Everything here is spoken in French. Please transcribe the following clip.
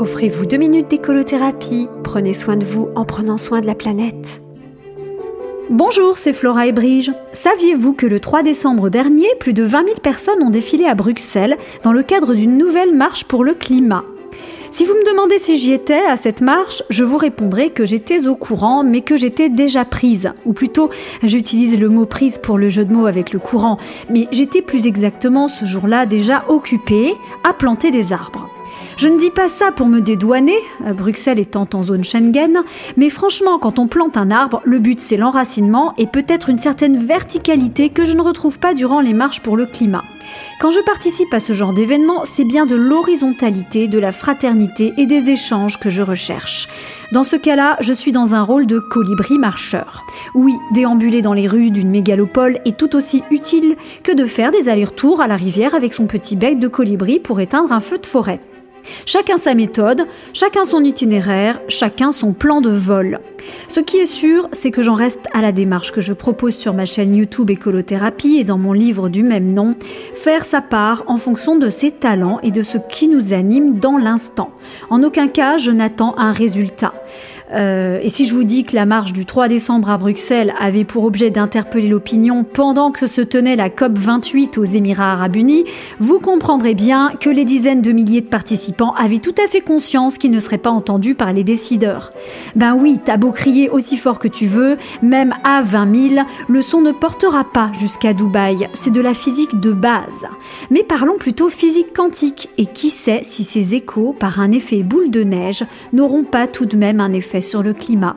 Offrez-vous deux minutes d'écolothérapie. Prenez soin de vous en prenant soin de la planète. Bonjour, c'est Flora et Brige. Saviez-vous que le 3 décembre dernier, plus de 20 000 personnes ont défilé à Bruxelles dans le cadre d'une nouvelle marche pour le climat? Si vous me demandez si j'y étais à cette marche, je vous répondrai que j'étais au courant, mais que j'étais déjà prise. Ou plutôt, j'utilise le mot prise pour le jeu de mots avec le courant, mais j'étais plus exactement ce jour-là déjà occupée à planter des arbres. Je ne dis pas ça pour me dédouaner, Bruxelles étant en zone Schengen, mais franchement, quand on plante un arbre, le but c'est l'enracinement et peut-être une certaine verticalité que je ne retrouve pas durant les marches pour le climat. Quand je participe à ce genre d'événement, c'est bien de l'horizontalité, de la fraternité et des échanges que je recherche. Dans ce cas-là, je suis dans un rôle de colibri marcheur. Oui, déambuler dans les rues d'une mégalopole est tout aussi utile que de faire des allers-retours à la rivière avec son petit bec de colibri pour éteindre un feu de forêt. Chacun sa méthode, chacun son itinéraire, chacun son plan de vol. Ce qui est sûr, c'est que j'en reste à la démarche que je propose sur ma chaîne YouTube Écolothérapie et dans mon livre du même nom, faire sa part en fonction de ses talents et de ce qui nous anime dans l'instant. En aucun cas, je n'attends un résultat. Euh, et si je vous dis que la marche du 3 décembre à Bruxelles avait pour objet d'interpeller l'opinion pendant que se tenait la COP 28 aux Émirats arabes unis, vous comprendrez bien que les dizaines de milliers de participants avaient tout à fait conscience qu'ils ne seraient pas entendus par les décideurs. Ben oui, t'as beau crier aussi fort que tu veux, même à 20 000, le son ne portera pas jusqu'à Dubaï. C'est de la physique de base. Mais parlons plutôt physique quantique. Et qui sait si ces échos, par un effet boule de neige, n'auront pas tout de même un effet sur le climat.